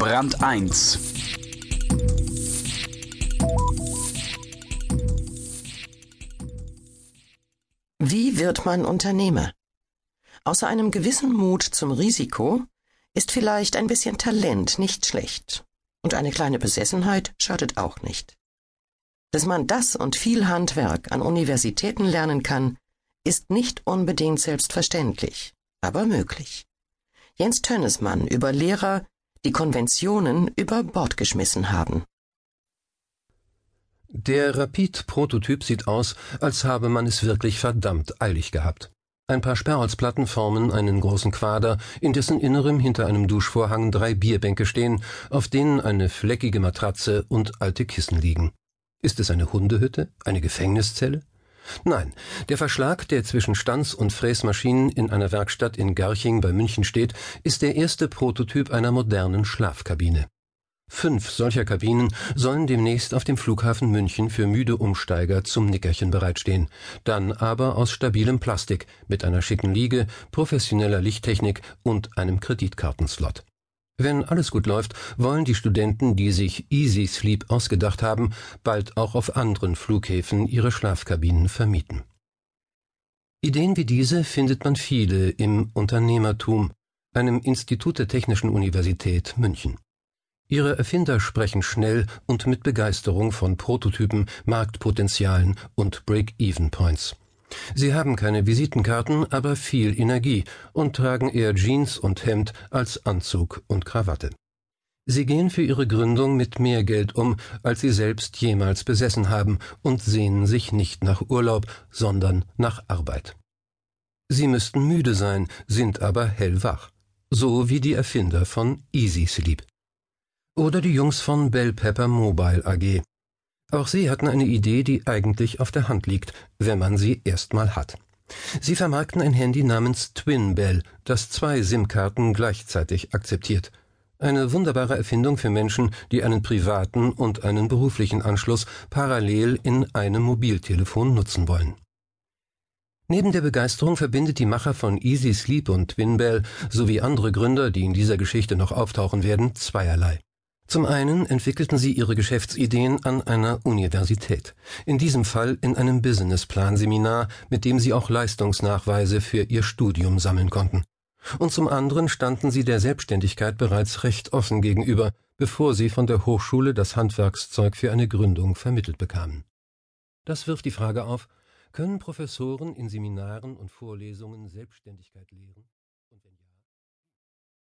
Brand 1 Wie wird man Unternehmer? Außer einem gewissen Mut zum Risiko ist vielleicht ein bisschen Talent nicht schlecht. Und eine kleine Besessenheit schadet auch nicht. Dass man das und viel Handwerk an Universitäten lernen kann, ist nicht unbedingt selbstverständlich, aber möglich. Jens Tönnesmann über Lehrer, die Konventionen über Bord geschmissen haben. Der Rapid-Prototyp sieht aus, als habe man es wirklich verdammt eilig gehabt. Ein paar Sperrholzplatten formen einen großen Quader, in dessen Innerem hinter einem Duschvorhang drei Bierbänke stehen, auf denen eine fleckige Matratze und alte Kissen liegen. Ist es eine Hundehütte? Eine Gefängniszelle? Nein, der Verschlag, der zwischen Stanz- und Fräsmaschinen in einer Werkstatt in Garching bei München steht, ist der erste Prototyp einer modernen Schlafkabine. Fünf solcher Kabinen sollen demnächst auf dem Flughafen München für müde Umsteiger zum Nickerchen bereitstehen, dann aber aus stabilem Plastik mit einer schicken Liege, professioneller Lichttechnik und einem Kreditkartenslot. Wenn alles gut läuft, wollen die Studenten, die sich Easy Sleep ausgedacht haben, bald auch auf anderen Flughäfen ihre Schlafkabinen vermieten. Ideen wie diese findet man viele im Unternehmertum, einem Institut der Technischen Universität München. Ihre Erfinder sprechen schnell und mit Begeisterung von Prototypen, Marktpotenzialen und Break-Even-Points. Sie haben keine Visitenkarten, aber viel Energie und tragen eher Jeans und Hemd als Anzug und Krawatte. Sie gehen für ihre Gründung mit mehr Geld um, als sie selbst jemals besessen haben und sehnen sich nicht nach Urlaub, sondern nach Arbeit. Sie müssten müde sein, sind aber hellwach, so wie die Erfinder von Easy Sleep. Oder die Jungs von Bell Pepper Mobile AG. Auch sie hatten eine Idee, die eigentlich auf der Hand liegt, wenn man sie erstmal hat. Sie vermarkten ein Handy namens Twin Bell, das zwei SIM-Karten gleichzeitig akzeptiert. Eine wunderbare Erfindung für Menschen, die einen privaten und einen beruflichen Anschluss parallel in einem Mobiltelefon nutzen wollen. Neben der Begeisterung verbindet die Macher von Easy Sleep und Twinbell sowie andere Gründer, die in dieser Geschichte noch auftauchen werden, zweierlei. Zum einen entwickelten sie ihre Geschäftsideen an einer Universität, in diesem Fall in einem Businessplan-Seminar, mit dem sie auch Leistungsnachweise für ihr Studium sammeln konnten. Und zum anderen standen sie der Selbstständigkeit bereits recht offen gegenüber, bevor sie von der Hochschule das Handwerkszeug für eine Gründung vermittelt bekamen. Das wirft die Frage auf, können Professoren in Seminaren und Vorlesungen Selbstständigkeit lehren?